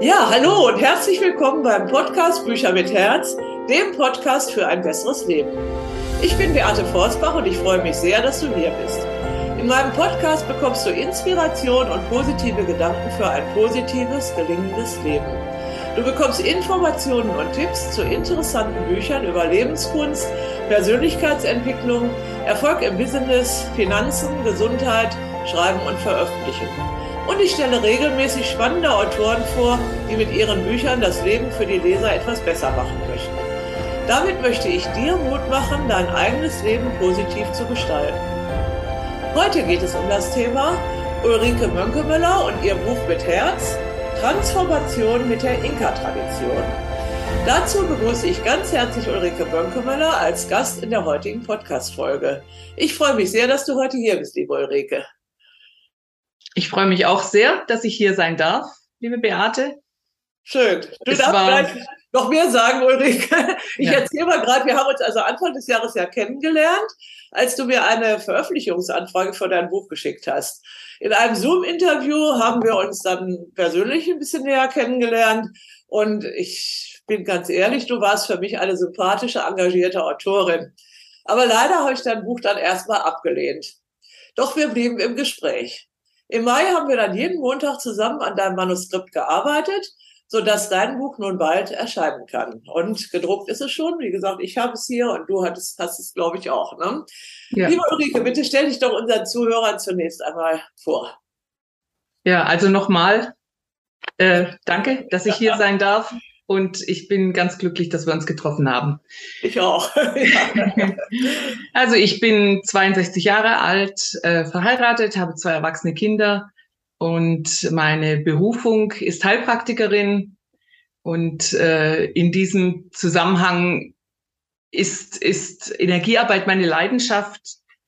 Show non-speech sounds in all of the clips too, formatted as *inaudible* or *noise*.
Ja, hallo und herzlich willkommen beim Podcast Bücher mit Herz, dem Podcast für ein besseres Leben. Ich bin Beate Forsbach und ich freue mich sehr, dass du hier bist. In meinem Podcast bekommst du Inspiration und positive Gedanken für ein positives, gelingendes Leben. Du bekommst Informationen und Tipps zu interessanten Büchern über Lebenskunst, Persönlichkeitsentwicklung, Erfolg im Business, Finanzen, Gesundheit, Schreiben und Veröffentlichen. Und ich stelle regelmäßig spannende Autoren vor, die mit ihren Büchern das Leben für die Leser etwas besser machen möchten. Damit möchte ich dir Mut machen, dein eigenes Leben positiv zu gestalten. Heute geht es um das Thema Ulrike Mönkemüller und ihr Buch mit Herz, Transformation mit der Inka-Tradition. Dazu begrüße ich ganz herzlich Ulrike Mönkemüller als Gast in der heutigen Podcast-Folge. Ich freue mich sehr, dass du heute hier bist, liebe Ulrike. Ich freue mich auch sehr, dass ich hier sein darf, liebe Beate. Schön. Du es darfst gleich noch mehr sagen, Ulrike. Ich ja. erzähle mal gerade, wir haben uns also Anfang des Jahres ja kennengelernt, als du mir eine Veröffentlichungsanfrage für dein Buch geschickt hast. In einem Zoom-Interview haben wir uns dann persönlich ein bisschen näher kennengelernt und ich bin ganz ehrlich, du warst für mich eine sympathische, engagierte Autorin. Aber leider habe ich dein Buch dann erstmal abgelehnt. Doch wir blieben im Gespräch. Im Mai haben wir dann jeden Montag zusammen an deinem Manuskript gearbeitet, sodass dein Buch nun bald erscheinen kann. Und gedruckt ist es schon. Wie gesagt, ich habe es hier und du hattest, hast es, glaube ich, auch. Ne? Ja. Liebe Ulrike, bitte stell dich doch unseren Zuhörern zunächst einmal vor. Ja, also nochmal äh, danke, dass ich hier *laughs* sein darf. Und ich bin ganz glücklich, dass wir uns getroffen haben. Ich auch. *laughs* also ich bin 62 Jahre alt, äh, verheiratet, habe zwei erwachsene Kinder und meine Berufung ist Heilpraktikerin. Und äh, in diesem Zusammenhang ist, ist Energiearbeit meine Leidenschaft.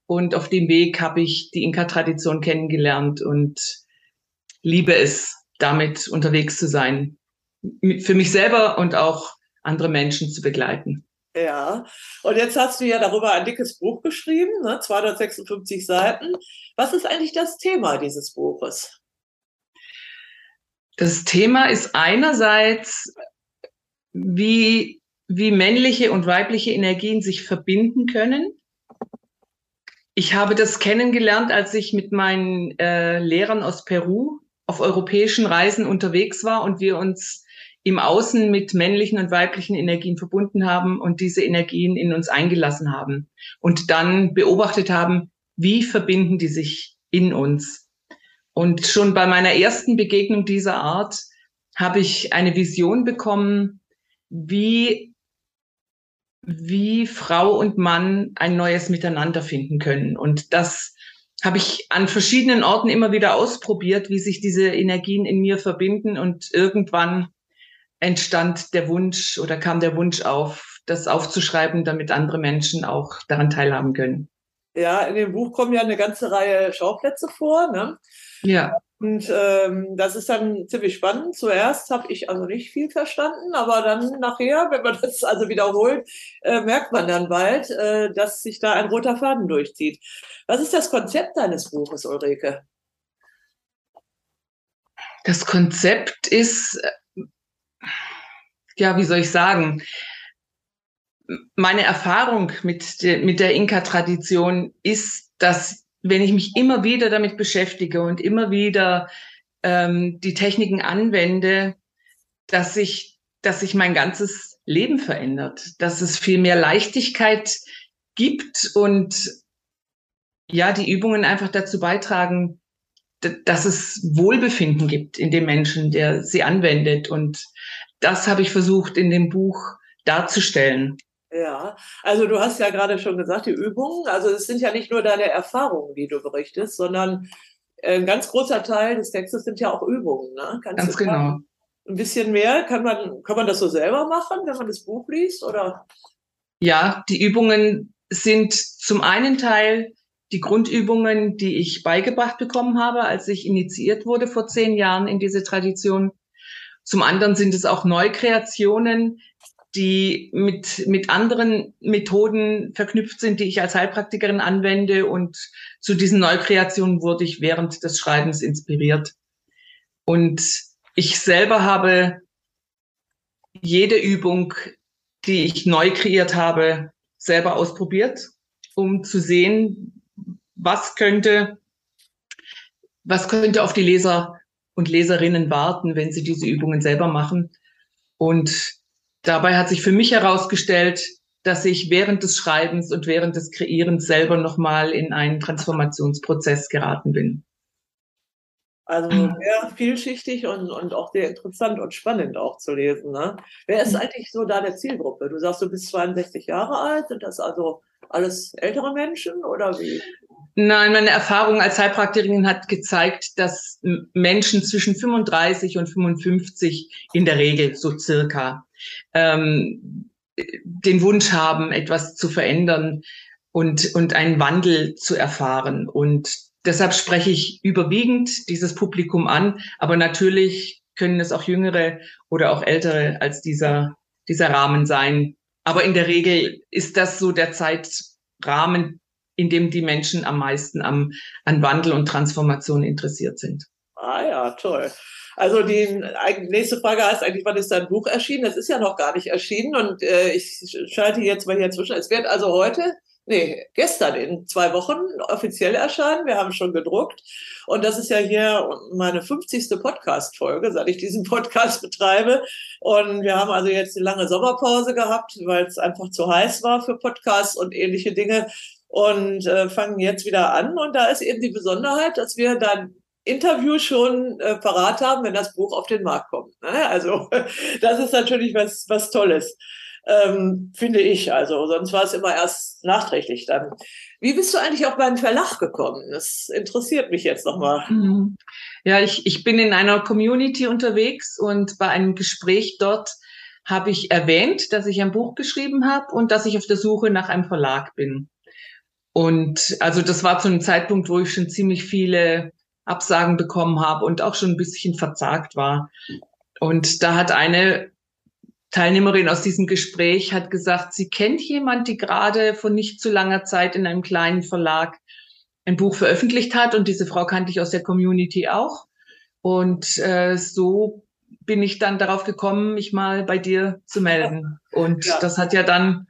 Und auf dem Weg habe ich die Inka-Tradition kennengelernt und liebe es, damit unterwegs zu sein für mich selber und auch andere Menschen zu begleiten. Ja, und jetzt hast du ja darüber ein dickes Buch geschrieben, ne? 256 Seiten. Was ist eigentlich das Thema dieses Buches? Das Thema ist einerseits, wie, wie männliche und weibliche Energien sich verbinden können. Ich habe das kennengelernt, als ich mit meinen äh, Lehrern aus Peru auf europäischen Reisen unterwegs war und wir uns im Außen mit männlichen und weiblichen Energien verbunden haben und diese Energien in uns eingelassen haben und dann beobachtet haben, wie verbinden die sich in uns. Und schon bei meiner ersten Begegnung dieser Art habe ich eine Vision bekommen, wie, wie Frau und Mann ein neues Miteinander finden können. Und das habe ich an verschiedenen Orten immer wieder ausprobiert, wie sich diese Energien in mir verbinden und irgendwann entstand der Wunsch oder kam der Wunsch auf, das aufzuschreiben, damit andere Menschen auch daran teilhaben können. Ja, in dem Buch kommen ja eine ganze Reihe Schauplätze vor. Ne? Ja. Und ähm, das ist dann ziemlich spannend. Zuerst habe ich also nicht viel verstanden, aber dann nachher, wenn man das also wiederholt, äh, merkt man dann bald, äh, dass sich da ein roter Faden durchzieht. Was ist das Konzept deines Buches, Ulrike? Das Konzept ist ja, wie soll ich sagen, meine Erfahrung mit, de, mit der Inka-Tradition ist, dass wenn ich mich immer wieder damit beschäftige und immer wieder ähm, die Techniken anwende, dass sich, dass sich mein ganzes Leben verändert, dass es viel mehr Leichtigkeit gibt und ja, die Übungen einfach dazu beitragen, dass es Wohlbefinden gibt in dem Menschen, der sie anwendet und das habe ich versucht in dem Buch darzustellen. Ja, also du hast ja gerade schon gesagt, die Übungen, also es sind ja nicht nur deine Erfahrungen, die du berichtest, sondern ein ganz großer Teil des Textes sind ja auch Übungen. Ne? Kannst ganz genau. Ein bisschen mehr, kann man, kann man das so selber machen, wenn man das Buch liest? Oder? Ja, die Übungen sind zum einen Teil die Grundübungen, die ich beigebracht bekommen habe, als ich initiiert wurde vor zehn Jahren in diese Tradition. Zum anderen sind es auch Neukreationen, die mit, mit anderen Methoden verknüpft sind, die ich als Heilpraktikerin anwende. Und zu diesen Neukreationen wurde ich während des Schreibens inspiriert. Und ich selber habe jede Übung, die ich neu kreiert habe, selber ausprobiert, um zu sehen, was könnte, was könnte auf die Leser und Leserinnen warten, wenn sie diese Übungen selber machen. Und dabei hat sich für mich herausgestellt, dass ich während des Schreibens und während des Kreierens selber nochmal in einen Transformationsprozess geraten bin. Also sehr vielschichtig und, und auch sehr interessant und spannend auch zu lesen. Ne? Wer ist eigentlich so der Zielgruppe? Du sagst, du bist 62 Jahre alt. Sind das also alles ältere Menschen oder wie? Nein, meine Erfahrung als Heilpraktikerin hat gezeigt, dass Menschen zwischen 35 und 55 in der Regel so circa ähm, den Wunsch haben, etwas zu verändern und, und einen Wandel zu erfahren. Und Deshalb spreche ich überwiegend dieses Publikum an, aber natürlich können es auch jüngere oder auch ältere als dieser, dieser Rahmen sein. Aber in der Regel ist das so der Zeitrahmen, in dem die Menschen am meisten am, an Wandel und Transformation interessiert sind. Ah ja, toll. Also die nächste Frage heißt eigentlich, wann ist dein Buch erschienen? Das ist ja noch gar nicht erschienen und äh, ich schalte jetzt mal hier zwischen. Es wird also heute nee, gestern in zwei Wochen offiziell erscheinen. Wir haben schon gedruckt. Und das ist ja hier meine 50. Podcast-Folge, seit ich diesen *laughs* Podcast betreibe. Und wir haben also jetzt eine lange Sommerpause gehabt, weil es einfach zu heiß war für Podcasts und ähnliche Dinge. Und äh, fangen jetzt wieder an. Und da ist eben die Besonderheit, dass wir dann Interview schon äh, parat haben, wenn das Buch auf den Markt kommt. Ne? Also *laughs* das ist natürlich was, was Tolles ähm, finde ich. Also sonst war es immer erst nachträglich dann. Wie bist du eigentlich auf meinen Verlag gekommen? Das interessiert mich jetzt nochmal. Mhm. Ja, ich, ich bin in einer Community unterwegs und bei einem Gespräch dort habe ich erwähnt, dass ich ein Buch geschrieben habe und dass ich auf der Suche nach einem Verlag bin. Und also das war zu einem Zeitpunkt, wo ich schon ziemlich viele Absagen bekommen habe und auch schon ein bisschen verzagt war. Und da hat eine Teilnehmerin aus diesem Gespräch hat gesagt, sie kennt jemand, die gerade vor nicht zu langer Zeit in einem kleinen Verlag ein Buch veröffentlicht hat und diese Frau kannte ich aus der Community auch. Und äh, so bin ich dann darauf gekommen, mich mal bei dir zu melden. Und ja. das hat ja dann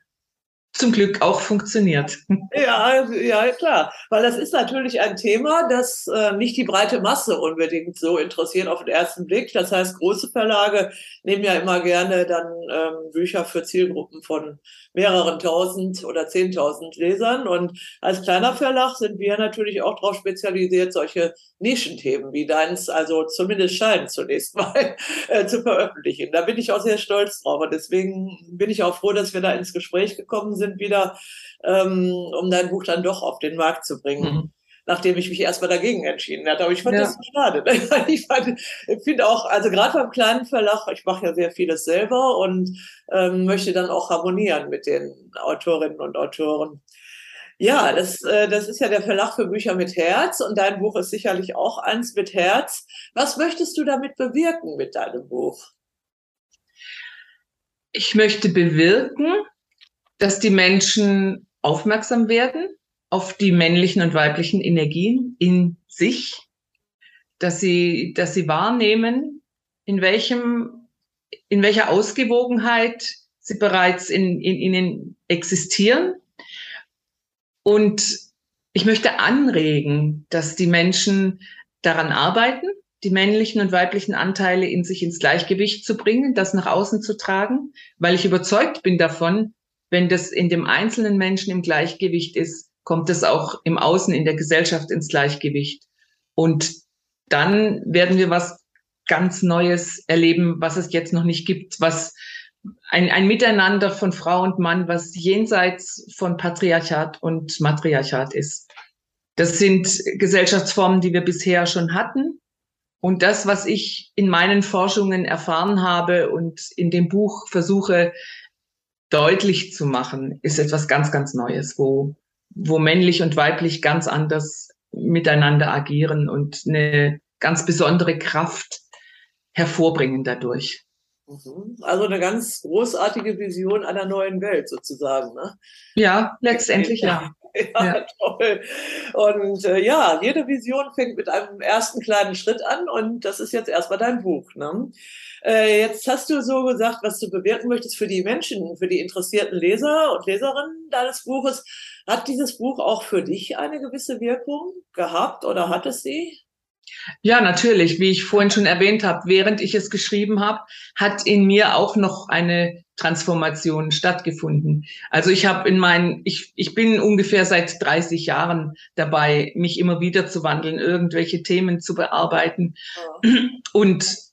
zum Glück auch funktioniert. *laughs* Ja, ja, klar. Weil das ist natürlich ein Thema, das äh, nicht die breite Masse unbedingt so interessiert auf den ersten Blick. Das heißt, große Verlage nehmen ja immer gerne dann ähm, Bücher für Zielgruppen von mehreren tausend oder zehntausend Lesern. Und als kleiner Verlag sind wir natürlich auch darauf spezialisiert, solche Nischenthemen wie deins, also zumindest scheinen zunächst *laughs* mal äh, zu veröffentlichen. Da bin ich auch sehr stolz drauf. Und deswegen bin ich auch froh, dass wir da ins Gespräch gekommen sind wieder, ähm, um dein Buch dann doch auf den Markt zu bringen. Mhm nachdem ich mich erstmal dagegen entschieden hatte. Aber ich fand ja. das schade. *laughs* Ich, ich finde auch, also gerade beim kleinen Verlag, ich mache ja sehr vieles selber und ähm, möchte dann auch harmonieren mit den Autorinnen und Autoren. Ja, das, äh, das ist ja der Verlag für Bücher mit Herz und dein Buch ist sicherlich auch eins mit Herz. Was möchtest du damit bewirken mit deinem Buch? Ich möchte bewirken, dass die Menschen aufmerksam werden auf die männlichen und weiblichen Energien in sich, dass sie, dass sie wahrnehmen, in welchem, in welcher Ausgewogenheit sie bereits in, in ihnen existieren. Und ich möchte anregen, dass die Menschen daran arbeiten, die männlichen und weiblichen Anteile in sich ins Gleichgewicht zu bringen, das nach außen zu tragen, weil ich überzeugt bin davon, wenn das in dem einzelnen Menschen im Gleichgewicht ist, kommt es auch im Außen in der Gesellschaft ins Gleichgewicht. Und dann werden wir was ganz Neues erleben, was es jetzt noch nicht gibt, was ein, ein Miteinander von Frau und Mann, was jenseits von Patriarchat und Matriarchat ist. Das sind Gesellschaftsformen, die wir bisher schon hatten. Und das, was ich in meinen Forschungen erfahren habe und in dem Buch versuche deutlich zu machen, ist etwas ganz, ganz Neues, wo, wo männlich und weiblich ganz anders miteinander agieren und eine ganz besondere Kraft hervorbringen dadurch. Mhm. Also eine ganz großartige Vision einer neuen Welt sozusagen. Ne? Ja, letztendlich ja. *laughs* Ja, ja. toll. Und äh, ja, jede Vision fängt mit einem ersten kleinen Schritt an und das ist jetzt erstmal dein Buch. Ne? Äh, jetzt hast du so gesagt, was du bewirken möchtest für die Menschen, für die interessierten Leser und Leserinnen deines Buches. Hat dieses Buch auch für dich eine gewisse Wirkung gehabt oder hat es sie? Ja, natürlich. Wie ich vorhin schon erwähnt habe, während ich es geschrieben habe, hat in mir auch noch eine Transformation stattgefunden. Also ich habe in meinen, ich, ich bin ungefähr seit 30 Jahren dabei, mich immer wieder zu wandeln, irgendwelche Themen zu bearbeiten. Ja. Und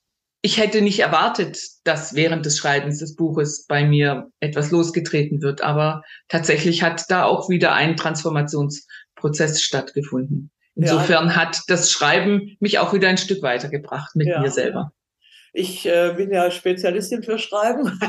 ich hätte nicht erwartet, dass während des Schreibens des Buches bei mir etwas losgetreten wird. Aber tatsächlich hat da auch wieder ein Transformationsprozess stattgefunden. Insofern ja. hat das Schreiben mich auch wieder ein Stück weitergebracht mit ja. mir selber. Ich äh, bin ja Spezialistin für Schreiben *laughs*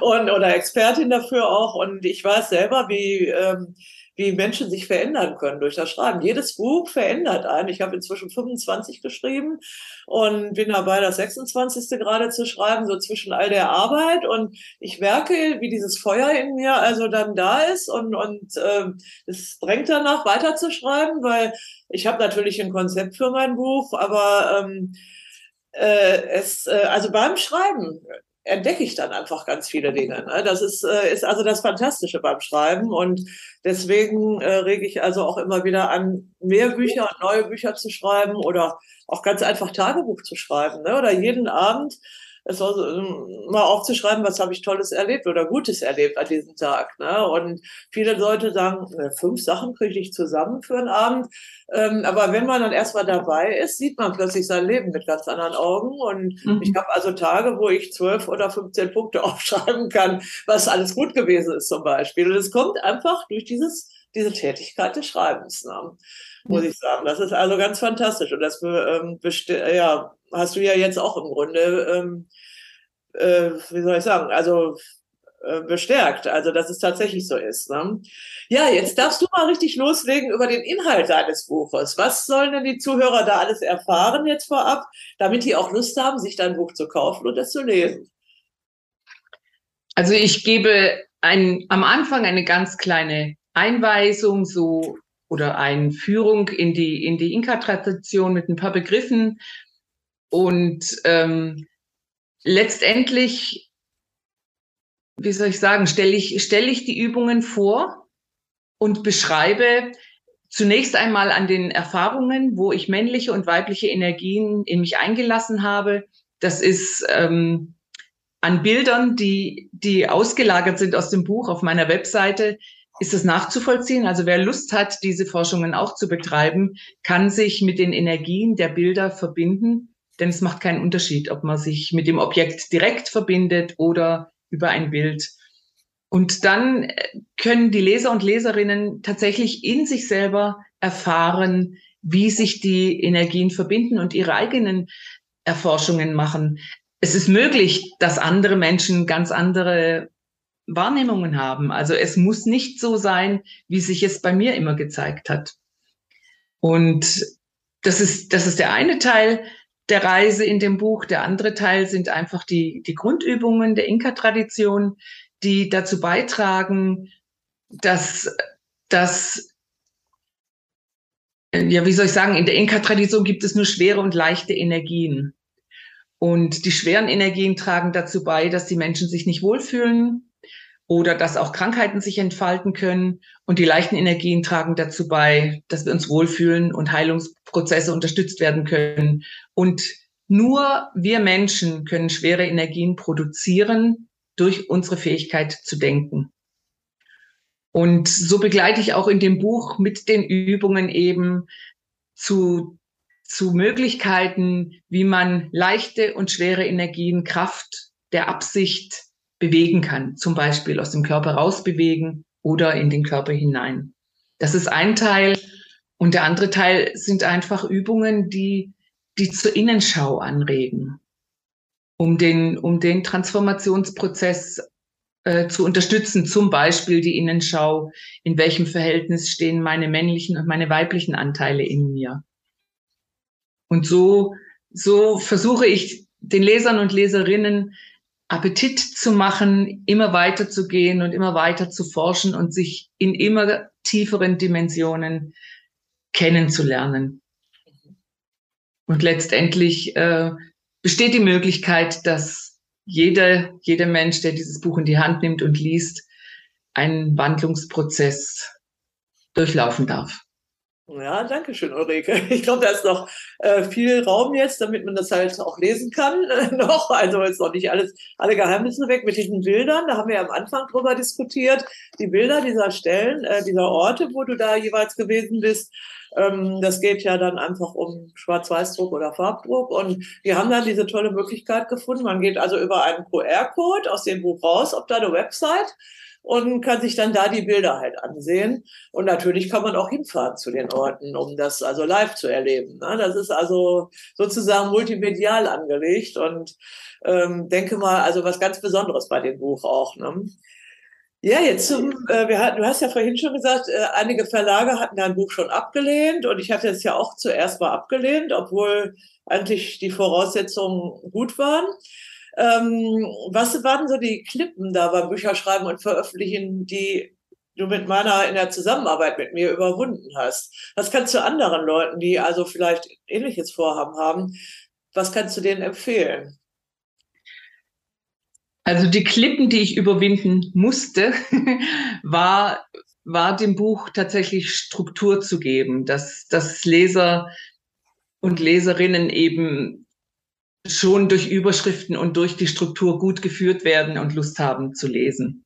und oder Expertin dafür auch und ich weiß selber, wie ähm, wie Menschen sich verändern können durch das Schreiben. Jedes Buch verändert einen. Ich habe inzwischen 25 geschrieben und bin dabei, das 26. gerade zu schreiben, so zwischen all der Arbeit. Und ich merke, wie dieses Feuer in mir also dann da ist und, und äh, es drängt danach weiterzuschreiben, weil ich habe natürlich ein Konzept für mein Buch, aber ähm, äh, es, äh, also beim Schreiben entdecke ich dann einfach ganz viele Dinge. Ne? Das ist, äh, ist also das Fantastische beim Schreiben und deswegen äh, rege ich also auch immer wieder an, mehr Bücher und neue Bücher zu schreiben oder auch ganz einfach Tagebuch zu schreiben ne? oder jeden Abend es also, mal aufzuschreiben, was habe ich Tolles erlebt oder Gutes erlebt an diesem Tag. Ne? Und viele Leute sagen, fünf Sachen kriege ich zusammen für einen Abend. Ähm, aber wenn man dann erstmal dabei ist, sieht man plötzlich sein Leben mit ganz anderen Augen. Und mhm. ich habe also Tage, wo ich zwölf oder 15 Punkte *laughs* aufschreiben kann, was alles gut gewesen ist zum Beispiel. Und es kommt einfach durch dieses, diese Tätigkeit des Schreibens. Ne? Muss ich sagen. Das ist also ganz fantastisch. Und das ähm, ja, hast du ja jetzt auch im Grunde, ähm, äh, wie soll ich sagen, also äh, bestärkt, also dass es tatsächlich so ist. Ne? Ja, jetzt darfst du mal richtig loslegen über den Inhalt deines Buches. Was sollen denn die Zuhörer da alles erfahren jetzt vorab, damit die auch Lust haben, sich dein Buch zu kaufen und es zu lesen? Also ich gebe ein, am Anfang eine ganz kleine Einweisung, so oder eine Führung in die, in die Inka-Tradition mit ein paar Begriffen. Und ähm, letztendlich, wie soll ich sagen, stelle ich, stelle ich die Übungen vor und beschreibe zunächst einmal an den Erfahrungen, wo ich männliche und weibliche Energien in mich eingelassen habe. Das ist ähm, an Bildern, die, die ausgelagert sind aus dem Buch auf meiner Webseite, ist es nachzuvollziehen. Also wer Lust hat, diese Forschungen auch zu betreiben, kann sich mit den Energien der Bilder verbinden, denn es macht keinen Unterschied, ob man sich mit dem Objekt direkt verbindet oder über ein Bild. Und dann äh, können die Leser und Leserinnen tatsächlich in sich selber erfahren, wie sich die Energien verbinden und ihre eigenen Erforschungen machen. Es ist möglich, dass andere Menschen ganz andere Wahrnehmungen haben. Also es muss nicht so sein, wie sich es bei mir immer gezeigt hat. Und das ist, das ist der eine Teil der Reise in dem Buch. Der andere Teil sind einfach die, die Grundübungen der Inka-Tradition, die dazu beitragen, dass, dass ja, wie soll ich sagen, in der Inka-Tradition gibt es nur schwere und leichte Energien. Und die schweren Energien tragen dazu bei, dass die Menschen sich nicht wohlfühlen, oder dass auch Krankheiten sich entfalten können. Und die leichten Energien tragen dazu bei, dass wir uns wohlfühlen und Heilungsprozesse unterstützt werden können. Und nur wir Menschen können schwere Energien produzieren durch unsere Fähigkeit zu denken. Und so begleite ich auch in dem Buch mit den Übungen eben zu, zu Möglichkeiten, wie man leichte und schwere Energien Kraft der Absicht bewegen kann, zum Beispiel aus dem Körper rausbewegen oder in den Körper hinein. Das ist ein Teil. Und der andere Teil sind einfach Übungen, die, die zur Innenschau anregen, um den, um den Transformationsprozess äh, zu unterstützen. Zum Beispiel die Innenschau. In welchem Verhältnis stehen meine männlichen und meine weiblichen Anteile in mir? Und so, so versuche ich den Lesern und Leserinnen Appetit zu machen, immer weiter zu gehen und immer weiter zu forschen und sich in immer tieferen Dimensionen kennenzulernen. Und letztendlich äh, besteht die Möglichkeit, dass jeder, jeder Mensch, der dieses Buch in die Hand nimmt und liest, einen Wandlungsprozess durchlaufen darf. Ja, danke schön, Ulrike. *laughs* Ich glaube, da ist noch äh, viel Raum jetzt, damit man das halt auch lesen kann. Äh, *laughs* noch, also ist noch nicht alles, alle Geheimnisse weg mit diesen Bildern. Da haben wir ja am Anfang drüber diskutiert. Die Bilder dieser Stellen, äh, dieser Orte, wo du da jeweils gewesen bist. Ähm, das geht ja dann einfach um Schwarz-Weiß-Druck oder Farbdruck. Und wir haben dann diese tolle Möglichkeit gefunden. Man geht also über einen QR-Code aus dem Buch raus auf deine Website und kann sich dann da die Bilder halt ansehen. Und natürlich kann man auch hinfahren zu den Orten, um das also live zu erleben. Ne? Das ist also sozusagen multimedial angelegt und ähm, denke mal, also was ganz Besonderes bei dem Buch auch. Ne? Ja, jetzt zum, äh, wir hatten, du hast ja vorhin schon gesagt, äh, einige Verlage hatten dein Buch schon abgelehnt und ich hatte es ja auch zuerst mal abgelehnt, obwohl eigentlich die Voraussetzungen gut waren. Ähm, was waren so die Klippen da beim Bücherschreiben und Veröffentlichen, die du mit meiner in der Zusammenarbeit mit mir überwunden hast? Was kannst du anderen Leuten, die also vielleicht ähnliches Vorhaben haben, was kannst du denen empfehlen? Also die Klippen, die ich überwinden musste, *laughs* war, war dem Buch tatsächlich Struktur zu geben, dass, dass Leser und Leserinnen eben schon durch Überschriften und durch die Struktur gut geführt werden und Lust haben zu lesen.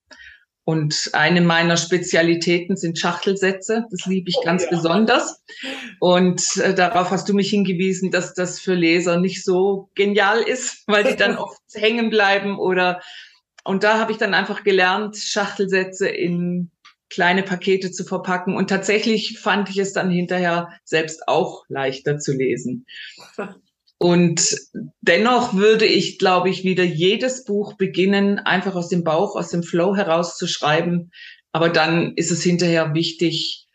Und eine meiner Spezialitäten sind Schachtelsätze. Das liebe ich oh, ganz ja. besonders. Und äh, darauf hast du mich hingewiesen, dass das für Leser nicht so genial ist, *laughs* weil die dann oft hängen bleiben oder und da habe ich dann einfach gelernt, Schachtelsätze in kleine Pakete zu verpacken. Und tatsächlich fand ich es dann hinterher selbst auch leichter zu lesen. *laughs* Und dennoch würde ich, glaube ich, wieder jedes Buch beginnen, einfach aus dem Bauch, aus dem Flow heraus zu schreiben. Aber dann ist es hinterher wichtig,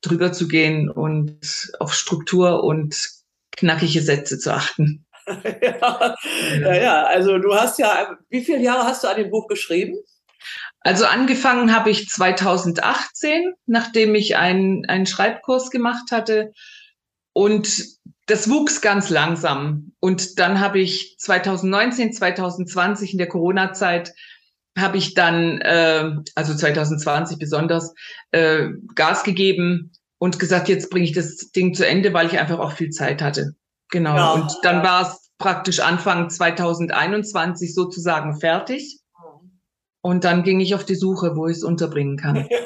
drüber zu gehen und auf Struktur und knackige Sätze zu achten. *laughs* ja, ja, ja, also du hast ja, wie viele Jahre hast du an dem Buch geschrieben? Also angefangen habe ich 2018, nachdem ich einen, einen Schreibkurs gemacht hatte. Und das wuchs ganz langsam. Und dann habe ich 2019, 2020 in der Corona-Zeit habe ich dann, äh, also 2020 besonders, äh, Gas gegeben und gesagt, jetzt bringe ich das Ding zu Ende, weil ich einfach auch viel Zeit hatte. Genau. Ja. Und dann war es praktisch Anfang 2021 sozusagen fertig. Und dann ging ich auf die Suche, wo ich es unterbringen kann. *laughs*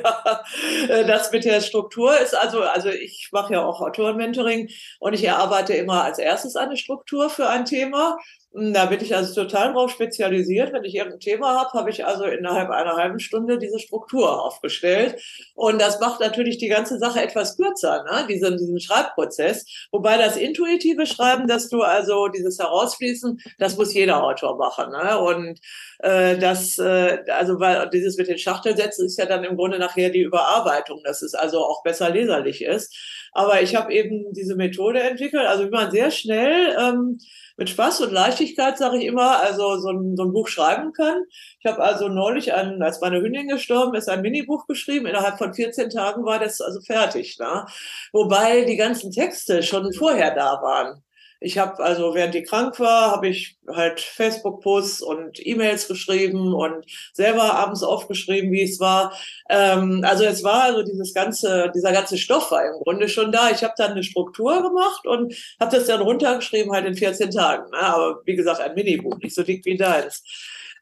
Ja, das mit der Struktur ist also, also ich mache ja auch Autorenmentoring und ich erarbeite immer als erstes eine Struktur für ein Thema da bin ich also total drauf spezialisiert. Wenn ich irgendein Thema habe, habe ich also innerhalb einer halben Stunde diese Struktur aufgestellt. Und das macht natürlich die ganze Sache etwas kürzer, ne? diesen, diesen Schreibprozess. Wobei das intuitive Schreiben, dass du also dieses Herausfließen, das muss jeder Autor machen. Ne? Und äh, das, äh, also weil dieses mit den Schachtelsätzen ist ja dann im Grunde nachher die Überarbeitung, dass es also auch besser leserlich ist. Aber ich habe eben diese Methode entwickelt, also wie man sehr schnell ähm, mit Spaß und Leichtigkeit, sage ich immer, also so ein, so ein Buch schreiben kann. Ich habe also neulich, ein, als meine Hündin gestorben ist, ein Minibuch geschrieben. Innerhalb von 14 Tagen war das also fertig. Ne? Wobei die ganzen Texte schon vorher da waren. Ich habe also, während die krank war, habe ich halt Facebook-Posts und E-Mails geschrieben und selber abends aufgeschrieben, wie es war. Ähm, also es war also dieses ganze, dieser ganze Stoff war im Grunde schon da. Ich habe dann eine Struktur gemacht und habe das dann runtergeschrieben halt in 14 Tagen. Ne? Aber wie gesagt, ein Minibuch, nicht so dick wie deins.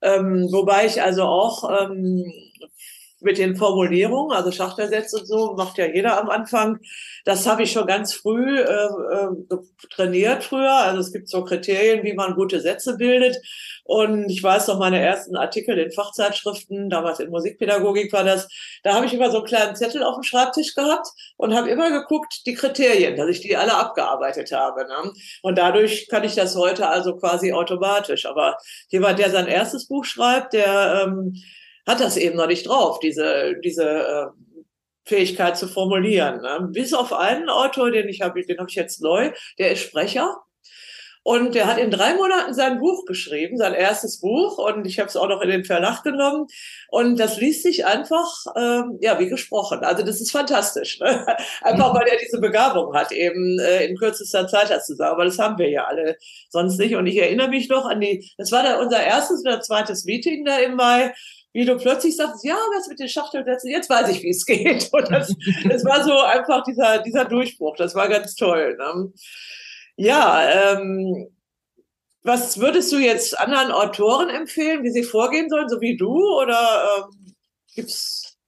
Ähm, wobei ich also auch ähm, mit den Formulierungen, also Schachtersätze und so, macht ja jeder am Anfang. Das habe ich schon ganz früh äh, äh, trainiert früher. Also es gibt so Kriterien, wie man gute Sätze bildet. Und ich weiß noch, meine ersten Artikel in Fachzeitschriften, damals in Musikpädagogik war das, da habe ich immer so einen kleinen Zettel auf dem Schreibtisch gehabt und habe immer geguckt, die Kriterien, dass ich die alle abgearbeitet habe. Ne? Und dadurch kann ich das heute also quasi automatisch. Aber jemand, der sein erstes Buch schreibt, der ähm, hat das eben noch nicht drauf, diese, diese äh, Fähigkeit zu formulieren. Ne? Bis auf einen Autor, den ich habe, den habe ich jetzt neu, der ist Sprecher. Und der hat in drei Monaten sein Buch geschrieben, sein erstes Buch. Und ich habe es auch noch in den Verlag genommen. Und das liest sich einfach, ähm, ja, wie gesprochen. Also das ist fantastisch. Ne? *laughs* Einfach, weil er diese Begabung hat, eben äh, in kürzester Zeit das zu sagen. Aber das haben wir ja alle sonst nicht. Und ich erinnere mich noch an die, das war da unser erstes oder zweites Meeting da im Mai wie du plötzlich sagst, ja, was mit den Schachtelsätzen, jetzt weiß ich, wie es geht. Und das, das war so einfach dieser, dieser Durchbruch. Das war ganz toll. Ne? Ja, ähm, was würdest du jetzt anderen Autoren empfehlen, wie sie vorgehen sollen, so wie du? Oder ähm, gibt's?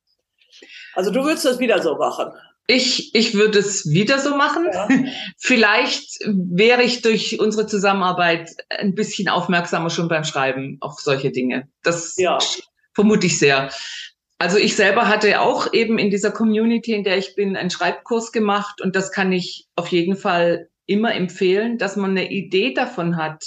Also du würdest das wieder so machen. Ich, ich würde es wieder so machen. Ja. *laughs* Vielleicht wäre ich durch unsere Zusammenarbeit ein bisschen aufmerksamer schon beim Schreiben auf solche Dinge. Das ja. Vermute ich sehr. Also ich selber hatte auch eben in dieser Community, in der ich bin, einen Schreibkurs gemacht und das kann ich auf jeden Fall immer empfehlen, dass man eine Idee davon hat,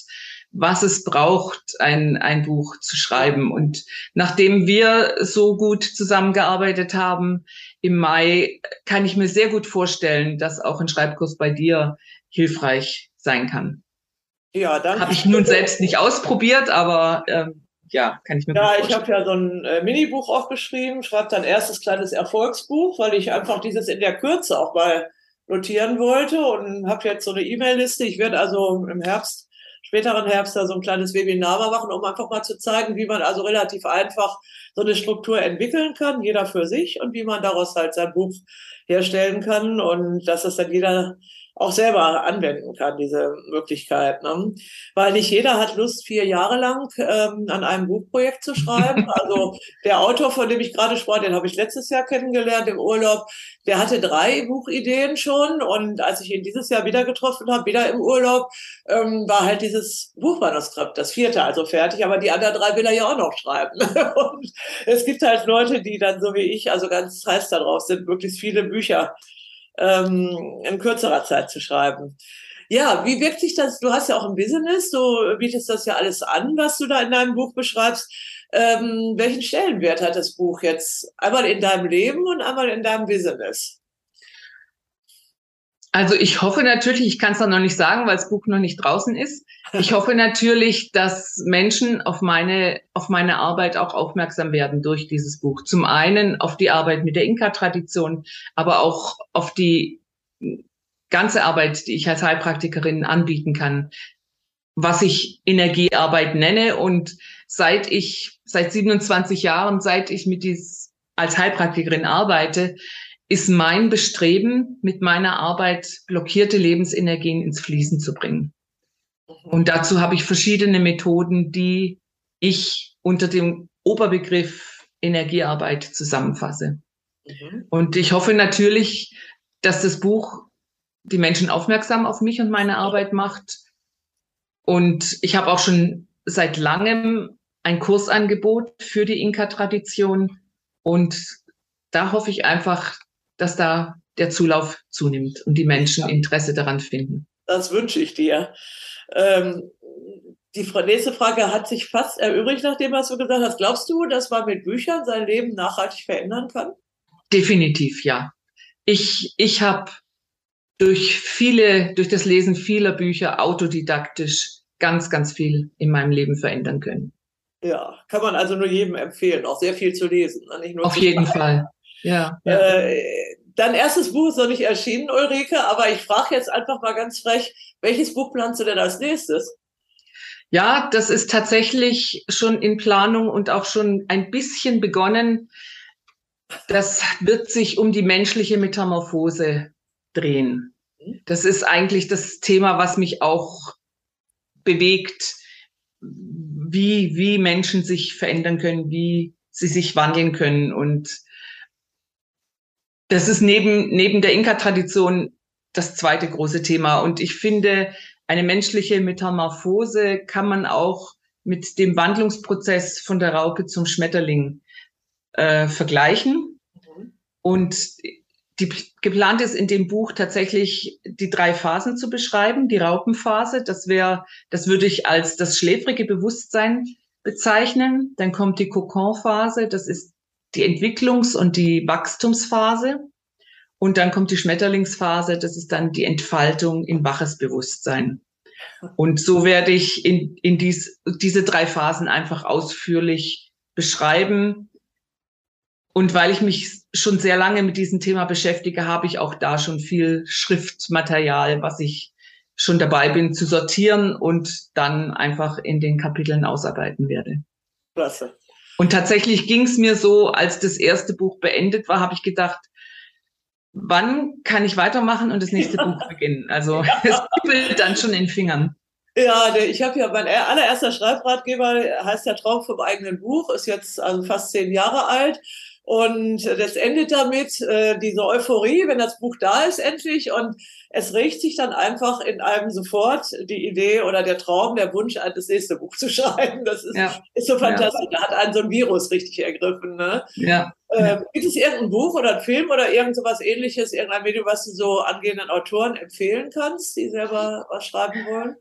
was es braucht, ein, ein Buch zu schreiben. Und nachdem wir so gut zusammengearbeitet haben im Mai, kann ich mir sehr gut vorstellen, dass auch ein Schreibkurs bei dir hilfreich sein kann. Ja, danke. Habe ich nun selbst nicht ausprobiert, aber ähm, ja, kann ich mir Ja, ich habe ja so ein äh, Minibuch auch geschrieben, schreibe dann erstes kleines Erfolgsbuch, weil ich einfach dieses in der Kürze auch mal notieren wollte und habe jetzt so eine E-Mail-Liste. Ich werde also im Herbst, späteren Herbst da so ein kleines Webinar machen, um einfach mal zu zeigen, wie man also relativ einfach so eine Struktur entwickeln kann, jeder für sich und wie man daraus halt sein Buch herstellen kann und dass das dann jeder auch selber anwenden kann, diese Möglichkeit. Ne? Weil nicht jeder hat Lust, vier Jahre lang ähm, an einem Buchprojekt zu schreiben. *laughs* Also der Autor, von dem ich gerade sprach, den habe ich letztes Jahr kennengelernt im Urlaub, der hatte drei Buchideen schon. Und als ich ihn dieses Jahr wieder getroffen habe, wieder im Urlaub, ähm, war halt dieses Buchmanuskript, das vierte also fertig. Aber die anderen drei will er ja auch noch schreiben. *laughs* und es gibt halt Leute, die dann so wie ich, also ganz heiß darauf sind, möglichst viele Bücher ähm, in kürzerer Zeit zu schreiben. Ja, wie wirkt sich das? Du hast ja auch ein Business, du bietest das ja alles an, was du da in deinem Buch beschreibst. Ähm, welchen Stellenwert hat das Buch jetzt einmal in deinem Leben und einmal in deinem Business? Also ich hoffe natürlich, ich kann es noch nicht sagen, weil das Buch noch nicht draußen ist. Ich hoffe natürlich, dass Menschen auf meine, auf meine Arbeit auch aufmerksam werden durch dieses Buch. Zum einen auf die Arbeit mit der Inka-Tradition, aber auch auf die ganze Arbeit, die ich als Heilpraktikerin anbieten kann, was ich Energiearbeit nenne. Und seit ich, seit 27 Jahren, seit ich mit dies als Heilpraktikerin arbeite, ist mein Bestreben, mit meiner Arbeit blockierte Lebensenergien ins Fließen zu bringen. Und dazu habe ich verschiedene Methoden, die ich unter dem Oberbegriff Energiearbeit zusammenfasse. Mhm. Und ich hoffe natürlich, dass das Buch die Menschen aufmerksam auf mich und meine Arbeit macht. Und ich habe auch schon seit langem ein Kursangebot für die Inka-Tradition. Und da hoffe ich einfach, dass da der Zulauf zunimmt und die Menschen Interesse daran finden. Das wünsche ich dir. Ähm, die nächste Frage hat sich fast erübrigt, nachdem was du gesagt hast. Glaubst du, dass man mit Büchern sein Leben nachhaltig verändern kann? Definitiv, ja. Ich, ich habe durch viele, durch das Lesen vieler Bücher autodidaktisch ganz, ganz viel in meinem Leben verändern können. Ja, kann man also nur jedem empfehlen, auch sehr viel zu lesen. Ne? Auf jeden Fall. Ja. ja. Äh, dein erstes Buch ist noch nicht erschienen, Ulrike, aber ich frage jetzt einfach mal ganz frech, welches Buch planst du denn als nächstes? Ja, das ist tatsächlich schon in Planung und auch schon ein bisschen begonnen. Das wird sich um die menschliche Metamorphose drehen. Das ist eigentlich das Thema, was mich auch bewegt, wie, wie Menschen sich verändern können, wie sie sich wandeln können. Und das ist neben, neben der Inka-Tradition das zweite große Thema. Und ich finde, eine menschliche Metamorphose kann man auch mit dem Wandlungsprozess von der Raupe zum Schmetterling äh, vergleichen. Mhm. Und die, geplant ist in dem Buch tatsächlich die drei Phasen zu beschreiben. Die Raupenphase, das wäre, das würde ich als das schläfrige Bewusstsein bezeichnen. Dann kommt die Kokonphase, das ist die Entwicklungs- und die Wachstumsphase. Und dann kommt die Schmetterlingsphase, das ist dann die Entfaltung in waches Bewusstsein. Und so werde ich in, in dies, diese drei Phasen einfach ausführlich beschreiben. Und weil ich mich schon sehr lange mit diesem Thema beschäftige, habe ich auch da schon viel Schriftmaterial, was ich schon dabei bin zu sortieren und dann einfach in den Kapiteln ausarbeiten werde. Klasse. Und tatsächlich ging es mir so, als das erste Buch beendet war, habe ich gedacht, wann kann ich weitermachen und das nächste Buch *laughs* beginnen? Also ja. *laughs* es kribbelt dann schon in Fingern. Ja, ich habe ja mein allererster Schreibratgeber, heißt ja Traum vom eigenen Buch, ist jetzt also fast zehn Jahre alt. Und das endet damit, äh, diese Euphorie, wenn das Buch da ist endlich. Und es regt sich dann einfach in einem sofort die Idee oder der Traum, der Wunsch, das nächste Buch zu *laughs* schreiben. Das ist, ja. ist so fantastisch. Ja. Da hat einen so ein Virus richtig ergriffen. Ne? Ja. Ähm, gibt es irgendein Buch oder ein Film oder irgend sowas ähnliches, irgendein Video, was du so angehenden Autoren empfehlen kannst, die selber was schreiben wollen?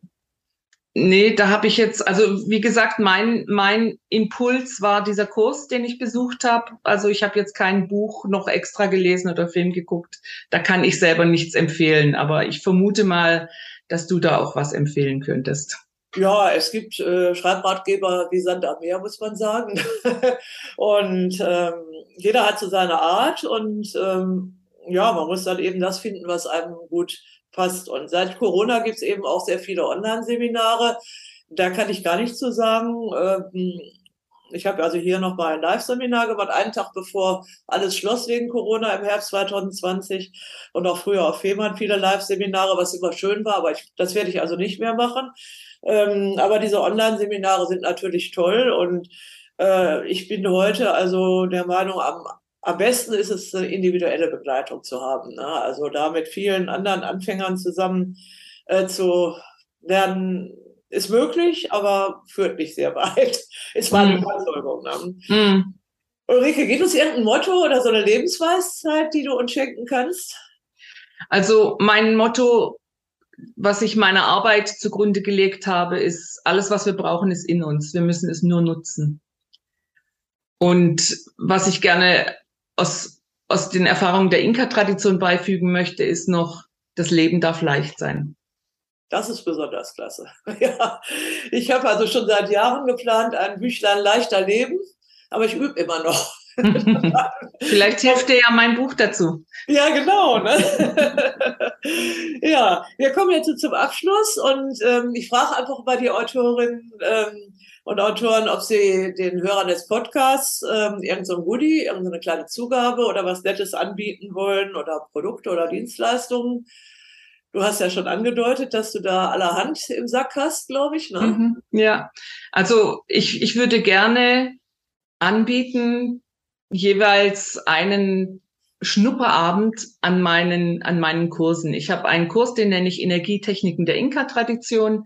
Nee, da habe ich jetzt, also wie gesagt, mein, mein Impuls war dieser Kurs, den ich besucht habe. Also ich habe jetzt kein Buch noch extra gelesen oder Film geguckt. Da kann ich selber nichts empfehlen, aber ich vermute mal, dass du da auch was empfehlen könntest. Ja, es gibt äh, Schreibratgeber wie Sand am Meer, muss man sagen. *laughs* und ähm, jeder hat so seine Art und ähm, ja, man muss dann eben das finden, was einem gut passt. Und seit Corona gibt es eben auch sehr viele Online-Seminare. Da kann ich gar nichts zu sagen. Ähm, ich habe also hier noch mal ein Live-Seminar gemacht, einen Tag bevor alles schloss wegen Corona im Herbst 2020 und auch früher auf Fehmarn viele Live-Seminare, was immer schön war, aber ich, das werde ich also nicht mehr machen. Ähm, aber diese Online-Seminare sind natürlich toll und äh, ich bin heute also der Meinung, am am besten ist es, eine individuelle Begleitung zu haben. Ne? Also da mit vielen anderen Anfängern zusammen äh, zu lernen, ist möglich, aber führt nicht sehr weit. *laughs* Ist meine mhm. Überzeugung. Ne? Mhm. Ulrike, gibt es irgendein Motto oder so eine Lebensweisheit, die du uns schenken kannst? Also mein Motto, was ich meiner Arbeit zugrunde gelegt habe, ist, alles, was wir brauchen, ist in uns. Wir müssen es nur nutzen. Und was ich gerne aus, aus den Erfahrungen der Inka-Tradition beifügen möchte, ist noch, das Leben darf leicht sein. Das ist besonders klasse. *laughs* ja, ich habe also schon seit Jahren geplant, ein Büchlein leichter Leben, aber ich übe immer noch. *laughs* Vielleicht hilft dir ja mein Buch dazu. Ja, genau. Ne? *laughs* ja, wir kommen jetzt zum Abschluss und ähm, ich frage einfach bei die Autorin, ähm, und Autoren, ob sie den Hörern des Podcasts ähm, irgendein so Goodie, irgendeine kleine Zugabe oder was Nettes anbieten wollen oder Produkte oder Dienstleistungen. Du hast ja schon angedeutet, dass du da allerhand im Sack hast, glaube ich. Ne? Mhm, ja, also ich, ich würde gerne anbieten, jeweils einen Schnupperabend an meinen, an meinen Kursen. Ich habe einen Kurs, den nenne ich Energietechniken der Inka-Tradition.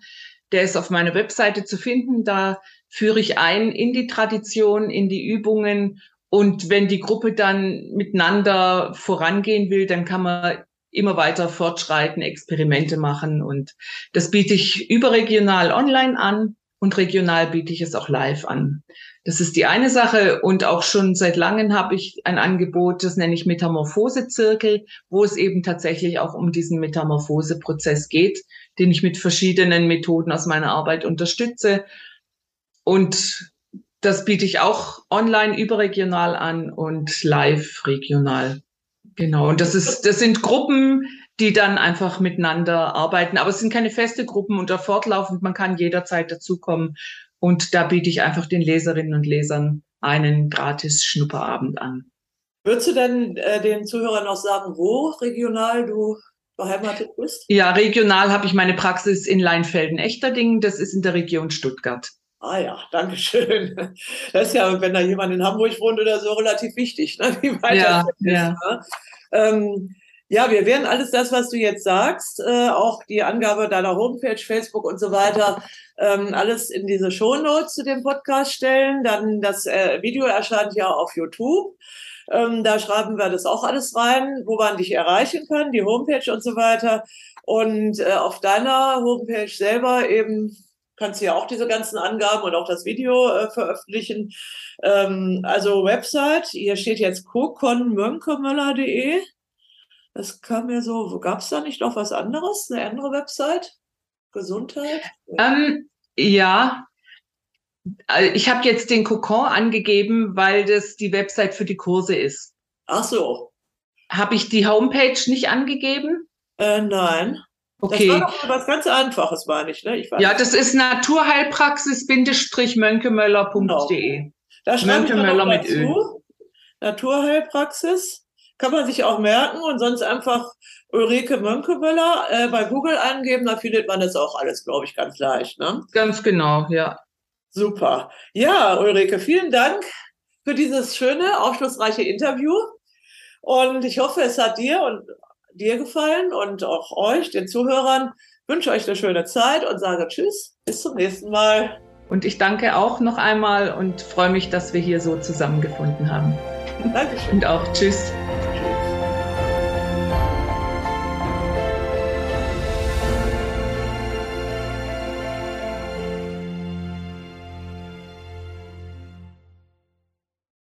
Der ist auf meiner Webseite zu finden. Da führe ich ein in die Tradition, in die Übungen. Und wenn die Gruppe dann miteinander vorangehen will, dann kann man immer weiter fortschreiten, Experimente machen. Und das biete ich überregional online an und regional biete ich es auch live an. Das ist die eine Sache. Und auch schon seit langem habe ich ein Angebot, das nenne ich Metamorphose-Zirkel, wo es eben tatsächlich auch um diesen Metamorphose-Prozess geht, den ich mit verschiedenen Methoden aus meiner Arbeit unterstütze. Und das biete ich auch online überregional an und live regional. Genau. Und das ist, das sind Gruppen, die dann einfach miteinander arbeiten. Aber es sind keine feste Gruppen und da fortlaufend, man kann jederzeit dazukommen. Und da biete ich einfach den Leserinnen und Lesern einen gratis Schnupperabend an. Würdest du denn äh, den Zuhörern noch sagen, wo regional du beheimatet bist? Ja, regional habe ich meine Praxis in Leinfelden-Echterdingen. Das ist in der Region Stuttgart. Ah ja, danke schön. Das ist ja, wenn da jemand in Hamburg wohnt oder so, relativ wichtig, ne? wie weit ja, das ist. Ja. Ne? Ähm, ja, wir werden alles das, was du jetzt sagst, äh, auch die Angabe deiner Homepage, Facebook und so weiter, ähm, alles in diese Shownotes zu dem Podcast stellen. Dann das äh, Video erscheint ja auf YouTube. Ähm, da schreiben wir das auch alles rein, wo man dich erreichen kann, die Homepage und so weiter. Und äh, auf deiner Homepage selber eben kannst du ja auch diese ganzen Angaben und auch das Video äh, veröffentlichen. Ähm, also Website, hier steht jetzt kokonmönkemöller.de. Das kam mir so, gab es da nicht noch was anderes, eine andere Website? Gesundheit? Ähm, ja, ich habe jetzt den Kokon angegeben, weil das die Website für die Kurse ist. Ach so. Habe ich die Homepage nicht angegeben? Äh, nein. Okay. Das war doch was ganz Einfaches, meine ich. Ne? ich ja, das ist naturheilpraxis-mönkemöller.de. Genau. Da Mönkemöller mit dazu. Naturheilpraxis. Kann man sich auch merken und sonst einfach Ulrike Mönkemöller äh, bei Google eingeben, da findet man das auch alles, glaube ich, ganz leicht. Ne? Ganz genau, ja. Super. Ja, Ulrike, vielen Dank für dieses schöne, aufschlussreiche Interview. Und ich hoffe, es hat dir und dir gefallen und auch euch, den Zuhörern. Ich wünsche euch eine schöne Zeit und sage Tschüss, bis zum nächsten Mal. Und ich danke auch noch einmal und freue mich, dass wir hier so zusammengefunden haben. Dankeschön. Und auch Tschüss.